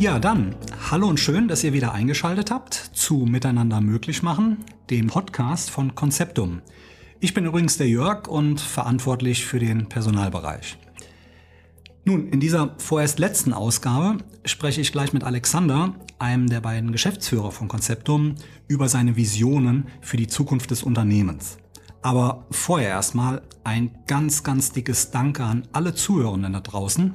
Ja, dann hallo und schön, dass ihr wieder eingeschaltet habt zu Miteinander möglich machen, dem Podcast von Konzeptum. Ich bin übrigens der Jörg und verantwortlich für den Personalbereich. Nun, in dieser vorerst letzten Ausgabe spreche ich gleich mit Alexander, einem der beiden Geschäftsführer von Konzeptum, über seine Visionen für die Zukunft des Unternehmens. Aber vorher erstmal ein ganz, ganz dickes Danke an alle Zuhörenden da draußen.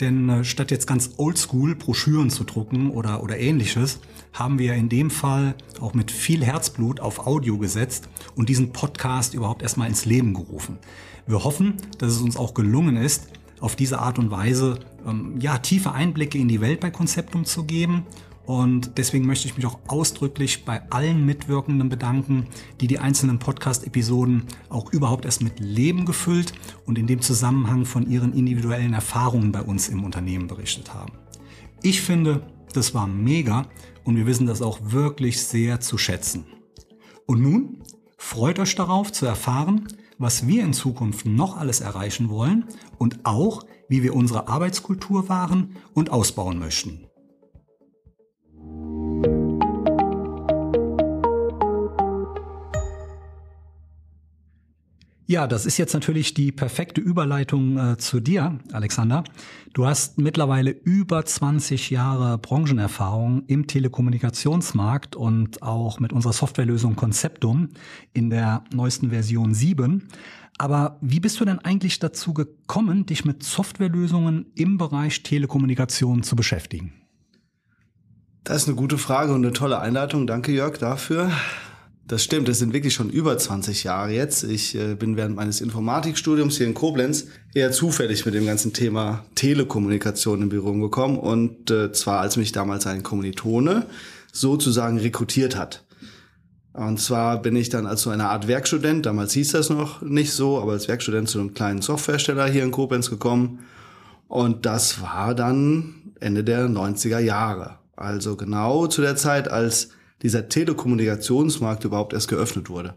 Denn äh, statt jetzt ganz oldschool Broschüren zu drucken oder, oder ähnliches, haben wir in dem Fall auch mit viel Herzblut auf Audio gesetzt und diesen Podcast überhaupt erstmal ins Leben gerufen. Wir hoffen, dass es uns auch gelungen ist, auf diese Art und Weise ähm, ja, tiefe Einblicke in die Welt bei Konzeptum zu geben und deswegen möchte ich mich auch ausdrücklich bei allen Mitwirkenden bedanken, die die einzelnen Podcast-Episoden auch überhaupt erst mit Leben gefüllt und in dem Zusammenhang von ihren individuellen Erfahrungen bei uns im Unternehmen berichtet haben. Ich finde, das war mega und wir wissen das auch wirklich sehr zu schätzen. Und nun freut euch darauf zu erfahren, was wir in Zukunft noch alles erreichen wollen und auch, wie wir unsere Arbeitskultur wahren und ausbauen möchten. Ja, das ist jetzt natürlich die perfekte Überleitung äh, zu dir, Alexander. Du hast mittlerweile über 20 Jahre Branchenerfahrung im Telekommunikationsmarkt und auch mit unserer Softwarelösung Conceptum in der neuesten Version 7. Aber wie bist du denn eigentlich dazu gekommen, dich mit Softwarelösungen im Bereich Telekommunikation zu beschäftigen? Das ist eine gute Frage und eine tolle Einleitung. Danke, Jörg, dafür. Das stimmt, das sind wirklich schon über 20 Jahre jetzt. Ich äh, bin während meines Informatikstudiums hier in Koblenz eher zufällig mit dem ganzen Thema Telekommunikation in Berührung gekommen und äh, zwar als mich damals ein Kommilitone sozusagen rekrutiert hat. Und zwar bin ich dann als so eine Art Werkstudent, damals hieß das noch nicht so, aber als Werkstudent zu einem kleinen Softwarehersteller hier in Koblenz gekommen. Und das war dann Ende der 90er Jahre. Also genau zu der Zeit, als dieser Telekommunikationsmarkt überhaupt erst geöffnet wurde.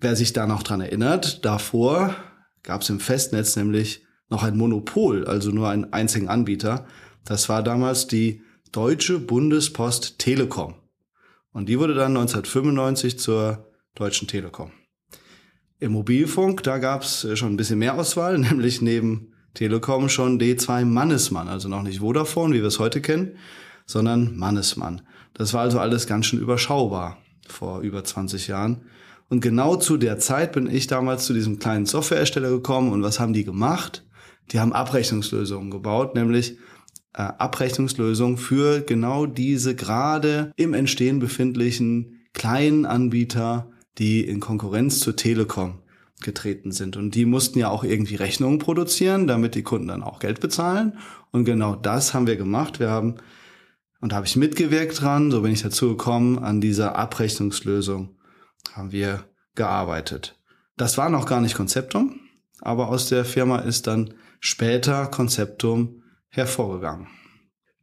Wer sich da noch dran erinnert, davor gab es im Festnetz nämlich noch ein Monopol, also nur einen einzigen Anbieter. Das war damals die Deutsche Bundespost Telekom. Und die wurde dann 1995 zur Deutschen Telekom. Im Mobilfunk, da gab es schon ein bisschen mehr Auswahl, nämlich neben Telekom schon D2 Mannesmann, also noch nicht Vodafone, wie wir es heute kennen, sondern Mannesmann. Das war also alles ganz schön überschaubar vor über 20 Jahren. Und genau zu der Zeit bin ich damals zu diesem kleinen Softwarehersteller gekommen und was haben die gemacht? Die haben Abrechnungslösungen gebaut, nämlich äh, Abrechnungslösungen für genau diese gerade im Entstehen befindlichen kleinen Anbieter, die in Konkurrenz zur Telekom getreten sind. Und die mussten ja auch irgendwie Rechnungen produzieren, damit die Kunden dann auch Geld bezahlen. Und genau das haben wir gemacht. Wir haben und da habe ich mitgewirkt dran, so bin ich dazu gekommen, an dieser Abrechnungslösung haben wir gearbeitet. Das war noch gar nicht Konzeptum, aber aus der Firma ist dann später Konzeptum hervorgegangen.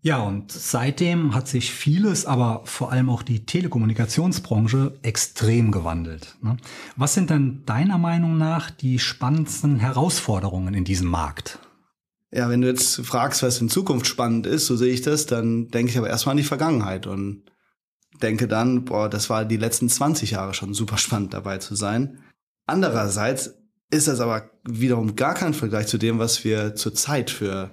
Ja, und seitdem hat sich vieles, aber vor allem auch die Telekommunikationsbranche extrem gewandelt. Ne? Was sind denn deiner Meinung nach die spannendsten Herausforderungen in diesem Markt? Ja, wenn du jetzt fragst, was in Zukunft spannend ist, so sehe ich das, dann denke ich aber erstmal an die Vergangenheit und denke dann, boah, das war die letzten 20 Jahre schon super spannend dabei zu sein. Andererseits ist das aber wiederum gar kein Vergleich zu dem, was wir zurzeit für,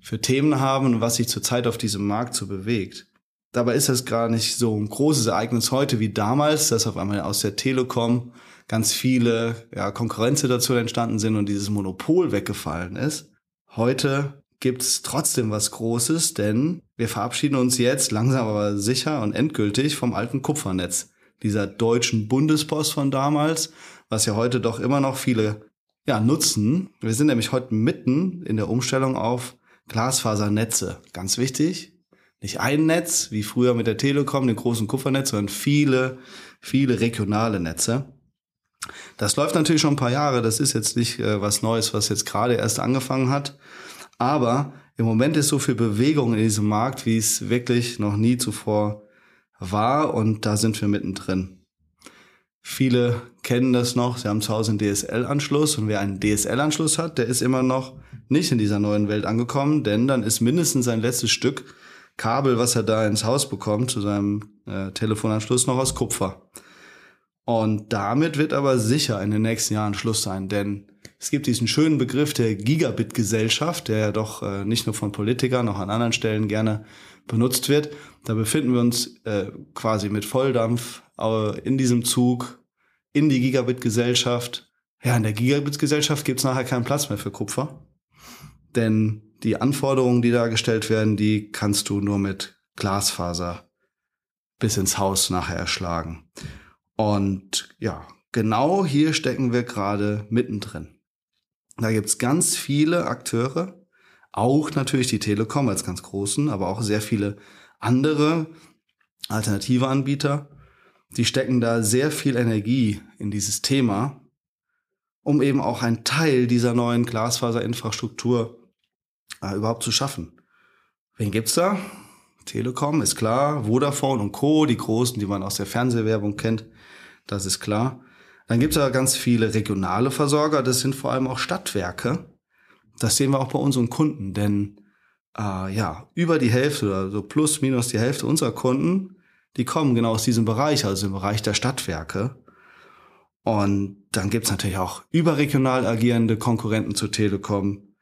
für Themen haben und was sich zurzeit auf diesem Markt so bewegt. Dabei ist das gar nicht so ein großes Ereignis heute wie damals, dass auf einmal aus der Telekom ganz viele ja, Konkurrenzsituationen entstanden sind und dieses Monopol weggefallen ist. Heute gibt's trotzdem was Großes, denn wir verabschieden uns jetzt langsam aber sicher und endgültig vom alten Kupfernetz, dieser deutschen Bundespost von damals, was ja heute doch immer noch viele ja, nutzen. Wir sind nämlich heute mitten in der Umstellung auf Glasfasernetze. Ganz wichtig, nicht ein Netz, wie früher mit der Telekom, dem großen Kupfernetz, sondern viele, viele regionale Netze. Das läuft natürlich schon ein paar Jahre. Das ist jetzt nicht äh, was Neues, was jetzt gerade erst angefangen hat. Aber im Moment ist so viel Bewegung in diesem Markt, wie es wirklich noch nie zuvor war. Und da sind wir mittendrin. Viele kennen das noch. Sie haben zu Hause einen DSL-Anschluss. Und wer einen DSL-Anschluss hat, der ist immer noch nicht in dieser neuen Welt angekommen. Denn dann ist mindestens sein letztes Stück Kabel, was er da ins Haus bekommt, zu seinem äh, Telefonanschluss, noch aus Kupfer. Und damit wird aber sicher in den nächsten Jahren Schluss sein, denn es gibt diesen schönen Begriff der Gigabit-Gesellschaft, der ja doch äh, nicht nur von Politikern, auch an anderen Stellen gerne benutzt wird. Da befinden wir uns äh, quasi mit Volldampf in diesem Zug in die Gigabit-Gesellschaft. Ja, in der Gigabit-Gesellschaft gibt es nachher keinen Platz mehr für Kupfer. Denn die Anforderungen, die da gestellt werden, die kannst du nur mit Glasfaser bis ins Haus nachher erschlagen. Und ja, genau hier stecken wir gerade mittendrin. Da gibt's ganz viele Akteure, auch natürlich die Telekom als ganz großen, aber auch sehr viele andere alternative Anbieter. Die stecken da sehr viel Energie in dieses Thema, um eben auch ein Teil dieser neuen Glasfaserinfrastruktur äh, überhaupt zu schaffen. Wen gibt's da? Telekom ist klar, Vodafone und Co., die großen, die man aus der Fernsehwerbung kennt, das ist klar. Dann gibt es aber ganz viele regionale Versorger, das sind vor allem auch Stadtwerke. Das sehen wir auch bei unseren Kunden, denn äh, ja, über die Hälfte oder so plus minus die Hälfte unserer Kunden, die kommen genau aus diesem Bereich, also im Bereich der Stadtwerke. Und dann gibt's natürlich auch überregional agierende Konkurrenten zur Telekom.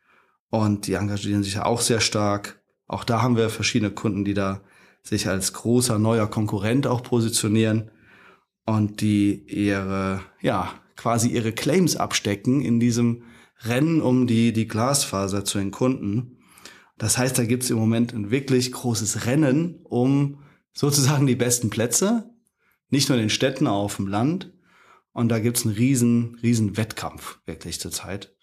Und die engagieren sich ja auch sehr stark. Auch da haben wir verschiedene Kunden, die da sich als großer neuer Konkurrent auch positionieren und die ihre, ja, quasi ihre Claims abstecken in diesem Rennen um die, die Glasfaser zu den Kunden. Das heißt, da gibt es im Moment ein wirklich großes Rennen um sozusagen die besten Plätze, nicht nur in den Städten, auch auf dem Land. Und da gibt es einen riesen, riesen Wettkampf wirklich zurzeit.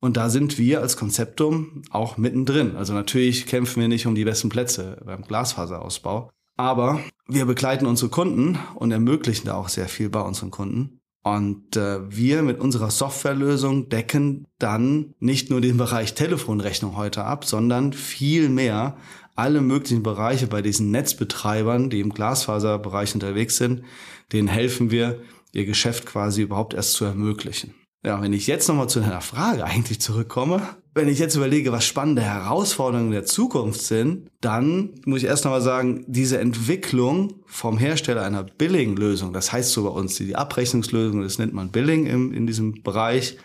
Und da sind wir als Konzeptum auch mittendrin. Also natürlich kämpfen wir nicht um die besten Plätze beim Glasfaserausbau, aber wir begleiten unsere Kunden und ermöglichen da auch sehr viel bei unseren Kunden. Und äh, wir mit unserer Softwarelösung decken dann nicht nur den Bereich Telefonrechnung heute ab, sondern viel mehr alle möglichen Bereiche bei diesen Netzbetreibern, die im Glasfaserbereich unterwegs sind, denen helfen wir, ihr Geschäft quasi überhaupt erst zu ermöglichen. Ja, wenn ich jetzt nochmal zu deiner Frage eigentlich zurückkomme, wenn ich jetzt überlege, was spannende Herausforderungen der Zukunft sind, dann muss ich erst nochmal sagen, diese Entwicklung vom Hersteller einer Billing-Lösung, das heißt so bei uns, die Abrechnungslösung, das nennt man Billing im, in diesem Bereich,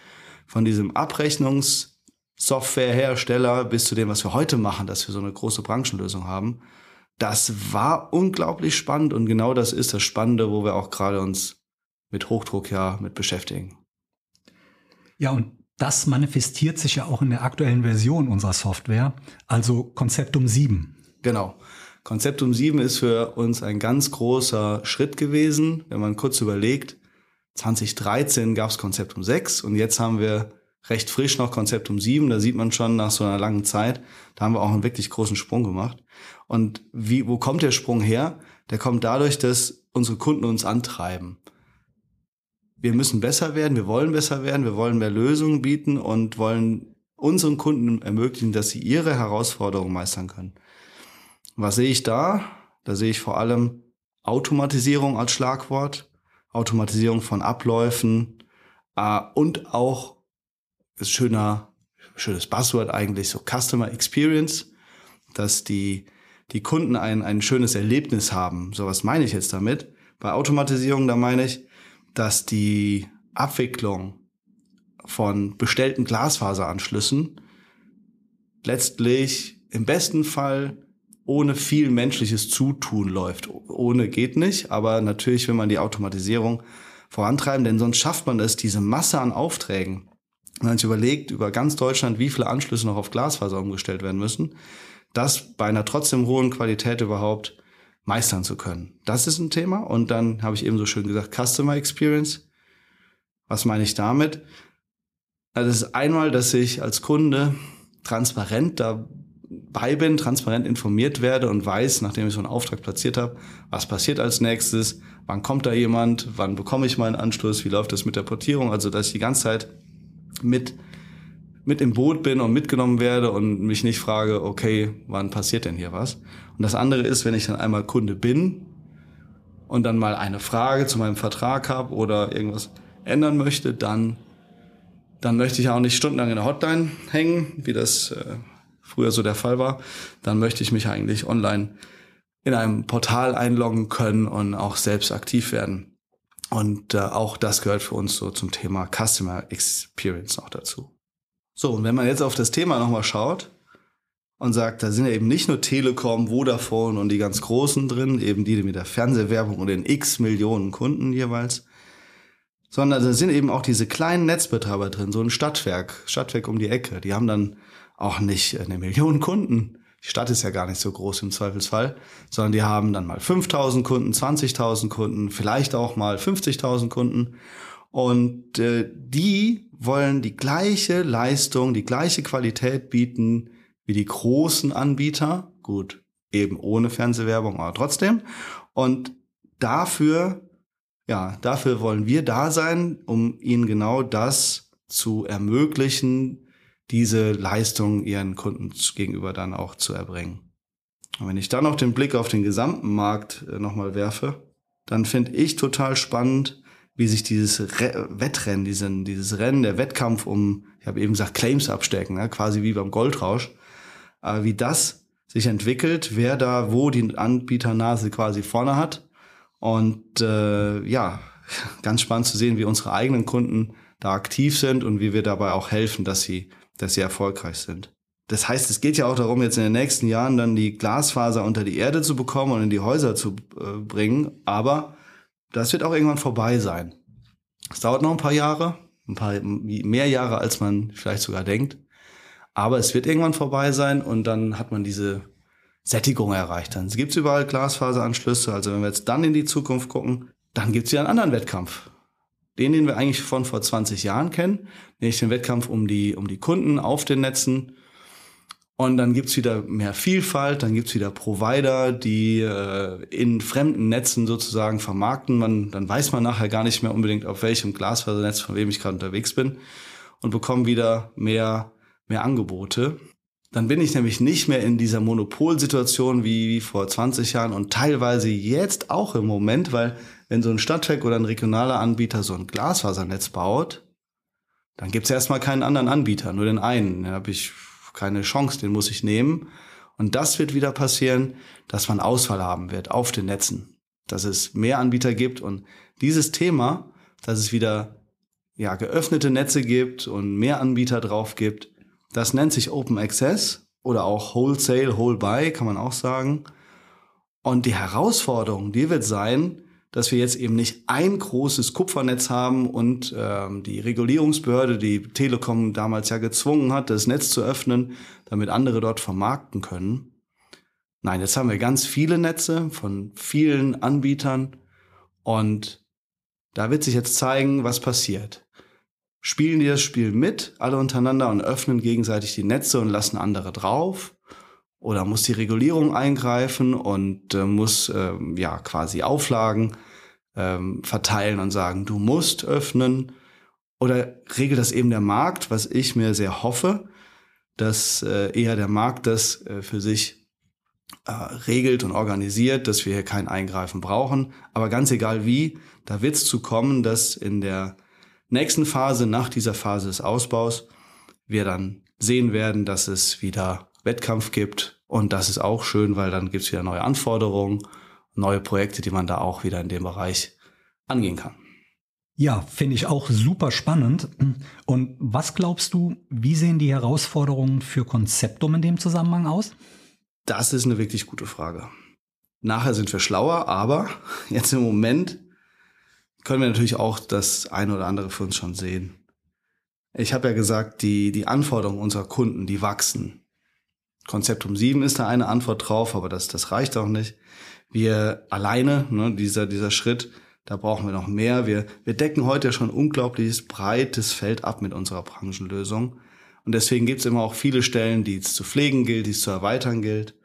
von diesem Abrechnungssoftwarehersteller bis zu dem, was wir heute machen, dass wir so eine große Branchenlösung haben, das war unglaublich spannend und genau das ist das Spannende, wo wir auch gerade uns mit Hochdruck ja mit beschäftigen. Ja, und das manifestiert sich ja auch in der aktuellen Version unserer Software, also Konzeptum 7. Genau. Konzeptum 7 ist für uns ein ganz großer Schritt gewesen. Wenn man kurz überlegt, 2013 gab es Konzeptum 6 und jetzt haben wir recht frisch noch Konzeptum 7. Da sieht man schon nach so einer langen Zeit, da haben wir auch einen wirklich großen Sprung gemacht. Und wie, wo kommt der Sprung her? Der kommt dadurch, dass unsere Kunden uns antreiben wir müssen besser werden, wir wollen besser werden, wir wollen mehr Lösungen bieten und wollen unseren Kunden ermöglichen, dass sie ihre Herausforderungen meistern können. Was sehe ich da? Da sehe ich vor allem Automatisierung als Schlagwort, Automatisierung von Abläufen äh, und auch ist schöner, schönes Buzzword eigentlich so Customer Experience, dass die die Kunden ein, ein schönes Erlebnis haben. So was meine ich jetzt damit. Bei Automatisierung, da meine ich, dass die Abwicklung von bestellten Glasfaseranschlüssen letztlich im besten Fall ohne viel menschliches Zutun läuft. Ohne geht nicht, aber natürlich will man die Automatisierung vorantreiben, denn sonst schafft man es, diese Masse an Aufträgen, wenn man sich überlegt, über ganz Deutschland, wie viele Anschlüsse noch auf Glasfaser umgestellt werden müssen, das bei einer trotzdem hohen Qualität überhaupt meistern zu können. Das ist ein Thema. Und dann habe ich eben so schön gesagt, Customer Experience. Was meine ich damit? Also das ist einmal, dass ich als Kunde transparent dabei bin, transparent informiert werde und weiß, nachdem ich so einen Auftrag platziert habe, was passiert als nächstes, wann kommt da jemand, wann bekomme ich meinen Anschluss, wie läuft das mit der Portierung, also dass ich die ganze Zeit mit mit im Boot bin und mitgenommen werde und mich nicht frage, okay, wann passiert denn hier was? Und das andere ist, wenn ich dann einmal Kunde bin und dann mal eine Frage zu meinem Vertrag habe oder irgendwas ändern möchte, dann, dann möchte ich auch nicht stundenlang in der Hotline hängen, wie das äh, früher so der Fall war, dann möchte ich mich eigentlich online in einem Portal einloggen können und auch selbst aktiv werden. Und äh, auch das gehört für uns so zum Thema Customer Experience noch dazu. So, und wenn man jetzt auf das Thema nochmal schaut und sagt, da sind ja eben nicht nur Telekom, Vodafone und die ganz Großen drin, eben die mit der Fernsehwerbung und den x Millionen Kunden jeweils, sondern da sind eben auch diese kleinen Netzbetreiber drin, so ein Stadtwerk, Stadtwerk um die Ecke, die haben dann auch nicht eine Million Kunden, die Stadt ist ja gar nicht so groß im Zweifelsfall, sondern die haben dann mal 5000 Kunden, 20.000 Kunden, vielleicht auch mal 50.000 Kunden. Und äh, die wollen die gleiche Leistung, die gleiche Qualität bieten wie die großen Anbieter. Gut, eben ohne Fernsehwerbung, aber trotzdem. Und dafür, ja, dafür wollen wir da sein, um ihnen genau das zu ermöglichen, diese Leistung ihren Kunden gegenüber dann auch zu erbringen. Und wenn ich dann noch den Blick auf den gesamten Markt äh, nochmal werfe, dann finde ich total spannend, wie sich dieses Re Wettrennen, diesen, dieses Rennen, der Wettkampf um, ich habe eben gesagt, Claims abstecken, ne, quasi wie beim Goldrausch, äh, wie das sich entwickelt, wer da wo die Anbieternase quasi vorne hat. Und äh, ja, ganz spannend zu sehen, wie unsere eigenen Kunden da aktiv sind und wie wir dabei auch helfen, dass sie dass sie erfolgreich sind. Das heißt, es geht ja auch darum, jetzt in den nächsten Jahren dann die Glasfaser unter die Erde zu bekommen und in die Häuser zu äh, bringen. Aber das wird auch irgendwann vorbei sein. Es dauert noch ein paar Jahre, ein paar mehr Jahre, als man vielleicht sogar denkt. Aber es wird irgendwann vorbei sein und dann hat man diese Sättigung erreicht. Dann gibt es überall Glasfaseranschlüsse. Also wenn wir jetzt dann in die Zukunft gucken, dann gibt es wieder einen anderen Wettkampf den, den wir eigentlich von vor 20 Jahren kennen, nämlich den Wettkampf um die, um die Kunden auf den Netzen. Und dann gibt's wieder mehr Vielfalt, dann gibt's wieder Provider, die äh, in fremden Netzen sozusagen vermarkten. Man, dann weiß man nachher gar nicht mehr unbedingt, auf welchem Glasfasernetz, von wem ich gerade unterwegs bin und bekomme wieder mehr, mehr Angebote. Dann bin ich nämlich nicht mehr in dieser Monopolsituation wie, wie vor 20 Jahren und teilweise jetzt auch im Moment, weil wenn so ein Stadtwerk oder ein regionaler Anbieter so ein Glasfasernetz baut, dann gibt's erstmal keinen anderen Anbieter, nur den einen. Da habe ich keine Chance, den muss ich nehmen. Und das wird wieder passieren, dass man Ausfall haben wird auf den Netzen, dass es mehr Anbieter gibt und dieses Thema, dass es wieder ja geöffnete Netze gibt und mehr Anbieter drauf gibt, das nennt sich Open Access oder auch Wholesale, Whole Buy, kann man auch sagen. Und die Herausforderung, die wird sein, dass wir jetzt eben nicht ein großes Kupfernetz haben und ähm, die Regulierungsbehörde, die Telekom damals ja gezwungen hat, das Netz zu öffnen, damit andere dort vermarkten können. Nein, jetzt haben wir ganz viele Netze von vielen Anbietern und da wird sich jetzt zeigen, was passiert spielen die das Spiel mit, alle untereinander und öffnen gegenseitig die Netze und lassen andere drauf? Oder muss die Regulierung eingreifen und äh, muss äh, ja quasi Auflagen ähm, verteilen und sagen, du musst öffnen? Oder regelt das eben der Markt, was ich mir sehr hoffe, dass äh, eher der Markt das äh, für sich äh, regelt und organisiert, dass wir hier kein Eingreifen brauchen. Aber ganz egal wie, da wird es zu kommen, dass in der nächsten Phase, nach dieser Phase des Ausbaus, wir dann sehen werden, dass es wieder Wettkampf gibt. Und das ist auch schön, weil dann gibt es wieder neue Anforderungen, neue Projekte, die man da auch wieder in dem Bereich angehen kann. Ja, finde ich auch super spannend. Und was glaubst du, wie sehen die Herausforderungen für Konzeptum in dem Zusammenhang aus? Das ist eine wirklich gute Frage. Nachher sind wir schlauer, aber jetzt im Moment können wir natürlich auch das eine oder andere für uns schon sehen. Ich habe ja gesagt, die, die Anforderungen unserer Kunden, die wachsen. Konzeptum 7 ist da eine Antwort drauf, aber das, das reicht auch nicht. Wir alleine, ne, dieser, dieser Schritt, da brauchen wir noch mehr. Wir, wir decken heute schon unglaubliches breites Feld ab mit unserer Branchenlösung. Und deswegen gibt es immer auch viele Stellen, die es zu pflegen gilt, die es zu erweitern gilt.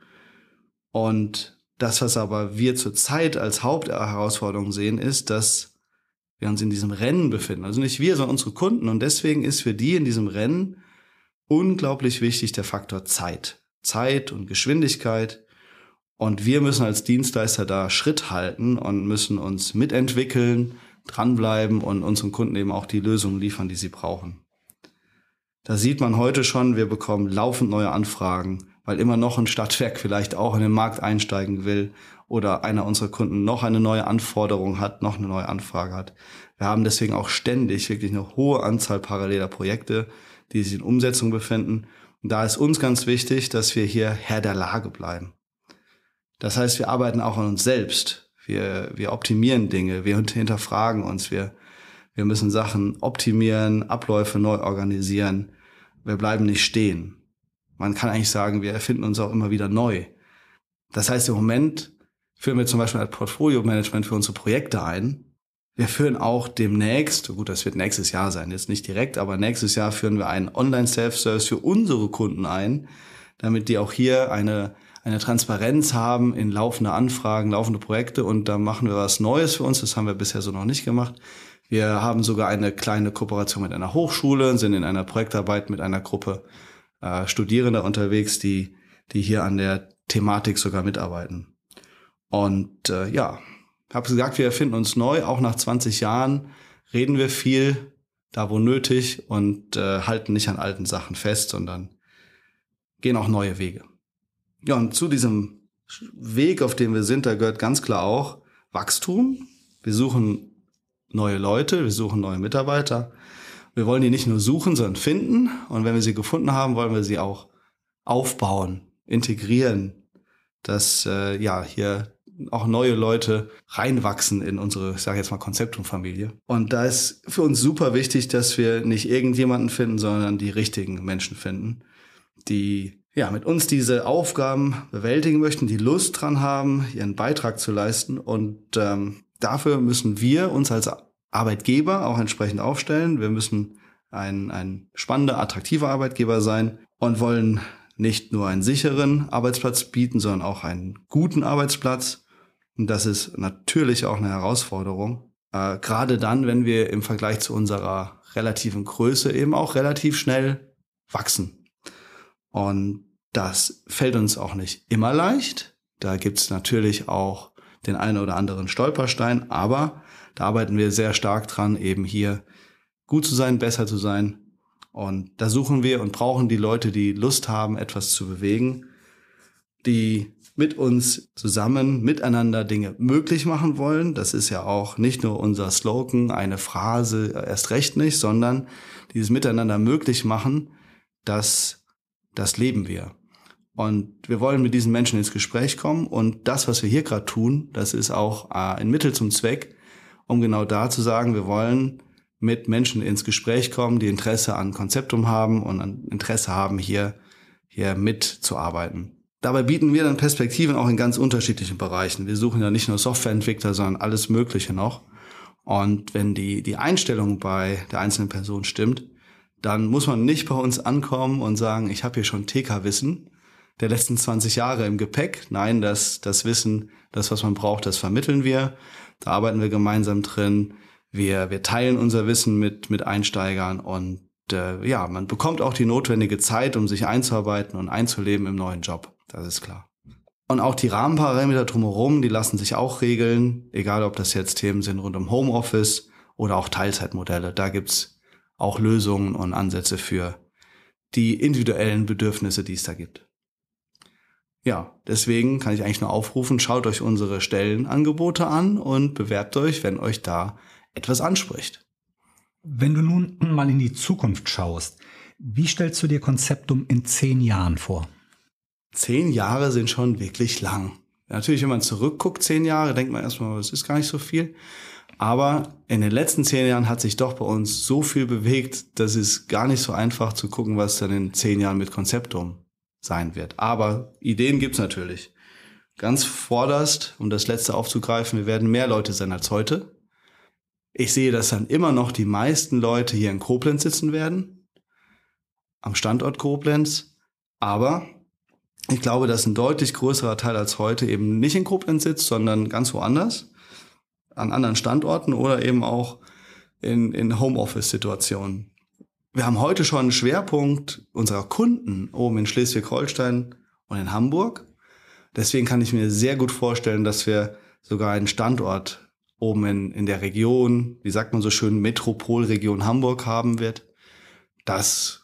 Und das, was aber wir zurzeit als Hauptherausforderung sehen, ist, dass wir uns in diesem Rennen befinden. Also nicht wir, sondern unsere Kunden. Und deswegen ist für die in diesem Rennen unglaublich wichtig der Faktor Zeit. Zeit und Geschwindigkeit. Und wir müssen als Dienstleister da Schritt halten und müssen uns mitentwickeln, dranbleiben und unseren Kunden eben auch die Lösungen liefern, die sie brauchen. Da sieht man heute schon, wir bekommen laufend neue Anfragen, weil immer noch ein Stadtwerk vielleicht auch in den Markt einsteigen will oder einer unserer Kunden noch eine neue Anforderung hat, noch eine neue Anfrage hat. Wir haben deswegen auch ständig wirklich eine hohe Anzahl paralleler Projekte, die sich in Umsetzung befinden. Und da ist uns ganz wichtig, dass wir hier Herr der Lage bleiben. Das heißt, wir arbeiten auch an uns selbst. Wir, wir optimieren Dinge, wir hinterfragen uns, wir, wir müssen Sachen optimieren, Abläufe neu organisieren. Wir bleiben nicht stehen. Man kann eigentlich sagen, wir erfinden uns auch immer wieder neu. Das heißt, im Moment führen wir zum Beispiel ein Portfolio-Management für unsere Projekte ein. Wir führen auch demnächst, gut, das wird nächstes Jahr sein, jetzt nicht direkt, aber nächstes Jahr führen wir einen Online-Self-Service für unsere Kunden ein, damit die auch hier eine eine Transparenz haben in laufende Anfragen, laufende Projekte und da machen wir was Neues für uns. Das haben wir bisher so noch nicht gemacht. Wir haben sogar eine kleine Kooperation mit einer Hochschule, sind in einer Projektarbeit mit einer Gruppe äh, Studierender unterwegs, die, die hier an der Thematik sogar mitarbeiten. Und äh, ja, habe gesagt, wir erfinden uns neu. Auch nach 20 Jahren reden wir viel, da wo nötig und äh, halten nicht an alten Sachen fest, sondern gehen auch neue Wege. Ja, und zu diesem Weg, auf dem wir sind, da gehört ganz klar auch Wachstum. Wir suchen neue Leute, wir suchen neue Mitarbeiter. Wir wollen die nicht nur suchen, sondern finden. Und wenn wir sie gefunden haben, wollen wir sie auch aufbauen, integrieren, dass äh, ja hier auch neue Leute reinwachsen in unsere, ich sage jetzt mal, Konzeptum-Familie. Und da ist für uns super wichtig, dass wir nicht irgendjemanden finden, sondern die richtigen Menschen finden, die ja, mit uns diese Aufgaben bewältigen möchten, die Lust dran haben, ihren Beitrag zu leisten. Und ähm, dafür müssen wir uns als Arbeitgeber auch entsprechend aufstellen. Wir müssen ein, ein spannender, attraktiver Arbeitgeber sein und wollen nicht nur einen sicheren Arbeitsplatz bieten, sondern auch einen guten Arbeitsplatz. Und das ist natürlich auch eine Herausforderung. Äh, gerade dann, wenn wir im Vergleich zu unserer relativen Größe eben auch relativ schnell wachsen. Und das fällt uns auch nicht immer leicht. Da gibt's natürlich auch den einen oder anderen Stolperstein, aber da arbeiten wir sehr stark dran, eben hier gut zu sein, besser zu sein. Und da suchen wir und brauchen die Leute, die Lust haben, etwas zu bewegen, die mit uns zusammen, miteinander Dinge möglich machen wollen. Das ist ja auch nicht nur unser Slogan, eine Phrase, erst recht nicht, sondern dieses Miteinander möglich machen, das das leben wir. Und wir wollen mit diesen Menschen ins Gespräch kommen. Und das, was wir hier gerade tun, das ist auch äh, ein Mittel zum Zweck, um genau da zu sagen, wir wollen mit Menschen ins Gespräch kommen, die Interesse an Konzeptum haben und an Interesse haben, hier, hier mitzuarbeiten. Dabei bieten wir dann Perspektiven auch in ganz unterschiedlichen Bereichen. Wir suchen ja nicht nur Softwareentwickler, sondern alles Mögliche noch. Und wenn die, die Einstellung bei der einzelnen Person stimmt, dann muss man nicht bei uns ankommen und sagen, ich habe hier schon TK-Wissen der letzten 20 Jahre im Gepäck. Nein, das, das Wissen, das, was man braucht, das vermitteln wir. Da arbeiten wir gemeinsam drin. Wir, wir teilen unser Wissen mit, mit Einsteigern und äh, ja, man bekommt auch die notwendige Zeit, um sich einzuarbeiten und einzuleben im neuen Job. Das ist klar. Und auch die Rahmenparameter drumherum, die lassen sich auch regeln, egal ob das jetzt Themen sind rund um Homeoffice oder auch Teilzeitmodelle. Da gibt's auch Lösungen und Ansätze für die individuellen Bedürfnisse, die es da gibt. Ja, deswegen kann ich eigentlich nur aufrufen, schaut euch unsere Stellenangebote an und bewerbt euch, wenn euch da etwas anspricht. Wenn du nun mal in die Zukunft schaust, wie stellst du dir Konzeptum in zehn Jahren vor? Zehn Jahre sind schon wirklich lang. Natürlich, wenn man zurückguckt, zehn Jahre, denkt man erstmal, das ist gar nicht so viel. Aber in den letzten zehn Jahren hat sich doch bei uns so viel bewegt, dass es gar nicht so einfach zu gucken, was dann in zehn Jahren mit Konzeptum sein wird. Aber Ideen gibt's natürlich. Ganz vorderst, um das letzte aufzugreifen, wir werden mehr Leute sein als heute. Ich sehe, dass dann immer noch die meisten Leute hier in Koblenz sitzen werden, am Standort Koblenz. Aber ich glaube, dass ein deutlich größerer Teil als heute eben nicht in Koblenz sitzt, sondern ganz woanders an anderen Standorten oder eben auch in, in Homeoffice-Situationen. Wir haben heute schon einen Schwerpunkt unserer Kunden oben in Schleswig-Holstein und in Hamburg. Deswegen kann ich mir sehr gut vorstellen, dass wir sogar einen Standort oben in, in der Region, wie sagt man so schön, Metropolregion Hamburg haben wird. Das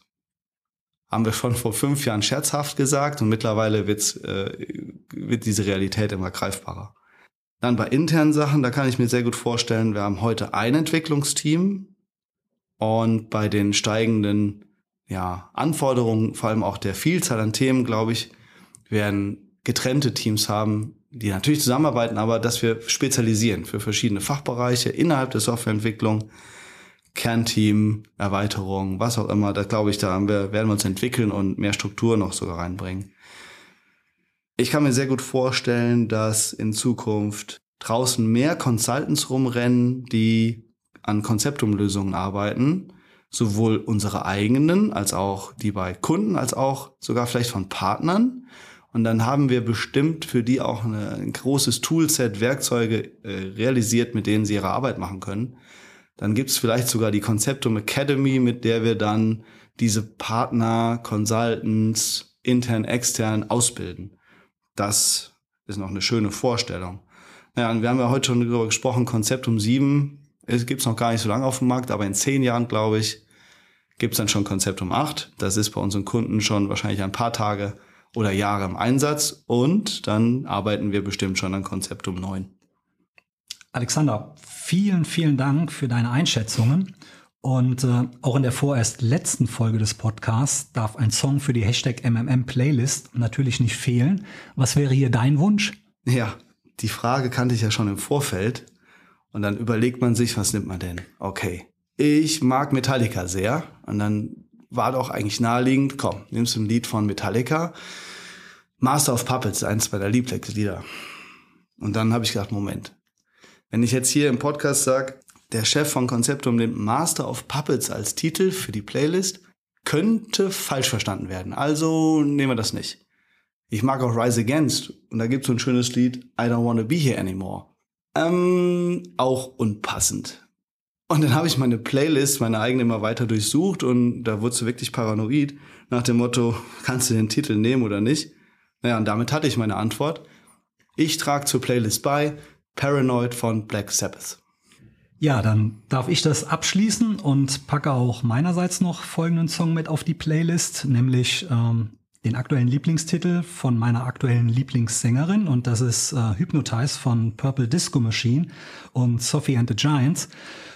haben wir schon vor fünf Jahren scherzhaft gesagt und mittlerweile wird's, äh, wird diese Realität immer greifbarer. Dann bei internen Sachen, da kann ich mir sehr gut vorstellen, wir haben heute ein Entwicklungsteam und bei den steigenden ja, Anforderungen, vor allem auch der Vielzahl an Themen, glaube ich, werden getrennte Teams haben, die natürlich zusammenarbeiten, aber dass wir spezialisieren für verschiedene Fachbereiche innerhalb der Softwareentwicklung, Kernteam, Erweiterung, was auch immer. Da glaube ich, da wir, werden wir uns entwickeln und mehr Struktur noch sogar reinbringen. Ich kann mir sehr gut vorstellen, dass in Zukunft draußen mehr Consultants rumrennen, die an Konzeptumlösungen arbeiten, sowohl unsere eigenen als auch die bei Kunden, als auch sogar vielleicht von Partnern. Und dann haben wir bestimmt für die auch eine, ein großes Toolset, Werkzeuge äh, realisiert, mit denen sie ihre Arbeit machen können. Dann gibt es vielleicht sogar die Conceptum Academy, mit der wir dann diese Partner, Consultants, intern, extern ausbilden. Das ist noch eine schöne Vorstellung. Naja, und wir haben ja heute schon darüber gesprochen, Conceptum 7 es gibt noch gar nicht so lange auf dem Markt, aber in zehn Jahren, glaube ich, gibt es dann schon Conceptum 8. Das ist bei unseren Kunden schon wahrscheinlich ein paar Tage oder Jahre im Einsatz und dann arbeiten wir bestimmt schon an Konzeptum 9. Alexander, vielen, vielen Dank für deine Einschätzungen. Und äh, auch in der vorerst letzten Folge des Podcasts darf ein Song für die Hashtag MMM Playlist natürlich nicht fehlen. Was wäre hier dein Wunsch? Ja, die Frage kannte ich ja schon im Vorfeld. Und dann überlegt man sich, was nimmt man denn? Okay, ich mag Metallica sehr. Und dann war doch eigentlich naheliegend, komm, nimmst du ein Lied von Metallica. Master of Puppets, eins meiner Lieblingslieder. Und dann habe ich gedacht, Moment, wenn ich jetzt hier im Podcast sage, der Chef von Conceptum nimmt Master of Puppets als Titel für die Playlist, könnte falsch verstanden werden. Also nehmen wir das nicht. Ich mag auch Rise Against und da gibt es so ein schönes Lied, I don't wanna be here anymore. Ähm, auch unpassend. Und dann habe ich meine Playlist, meine eigene immer weiter durchsucht und da wurde sie wirklich paranoid nach dem Motto, kannst du den Titel nehmen oder nicht? Naja, und damit hatte ich meine Antwort. Ich trage zur Playlist bei Paranoid von Black Sabbath. Ja, dann darf ich das abschließen und packe auch meinerseits noch folgenden Song mit auf die Playlist, nämlich ähm, den aktuellen Lieblingstitel von meiner aktuellen Lieblingssängerin und das ist äh, Hypnotize von Purple Disco Machine und Sophie and the Giants.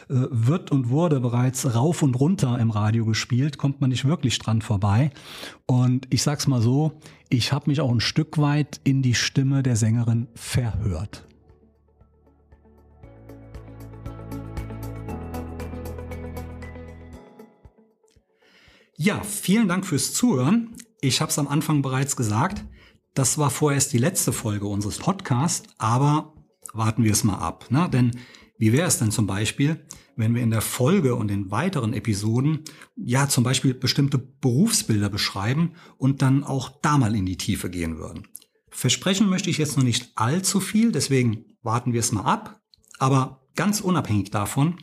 Äh, wird und wurde bereits rauf und runter im Radio gespielt, kommt man nicht wirklich dran vorbei. Und ich sag's mal so, ich habe mich auch ein Stück weit in die Stimme der Sängerin verhört. Ja, vielen Dank fürs Zuhören. Ich habe es am Anfang bereits gesagt, das war vorerst die letzte Folge unseres Podcasts, aber warten wir es mal ab. Ne? Denn wie wäre es denn zum Beispiel, wenn wir in der Folge und in weiteren Episoden ja zum Beispiel bestimmte Berufsbilder beschreiben und dann auch da mal in die Tiefe gehen würden? Versprechen möchte ich jetzt noch nicht allzu viel, deswegen warten wir es mal ab. Aber ganz unabhängig davon,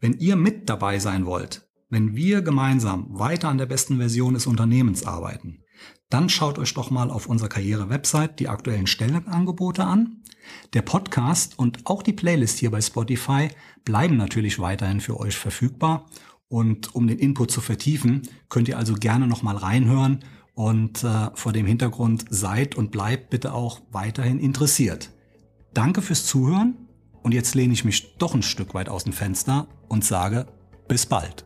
wenn ihr mit dabei sein wollt, wenn wir gemeinsam weiter an der besten Version des Unternehmens arbeiten, dann schaut euch doch mal auf unserer Karriere-Website die aktuellen Stellenangebote an. Der Podcast und auch die Playlist hier bei Spotify bleiben natürlich weiterhin für euch verfügbar. Und um den Input zu vertiefen, könnt ihr also gerne noch mal reinhören und äh, vor dem Hintergrund seid und bleibt bitte auch weiterhin interessiert. Danke fürs Zuhören und jetzt lehne ich mich doch ein Stück weit aus dem Fenster und sage bis bald.